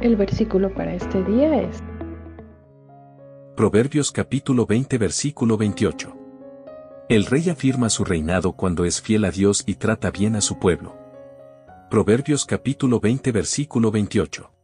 El versículo para este día es Proverbios capítulo 20 versículo 28. El rey afirma su reinado cuando es fiel a Dios y trata bien a su pueblo. Proverbios capítulo 20 versículo 28.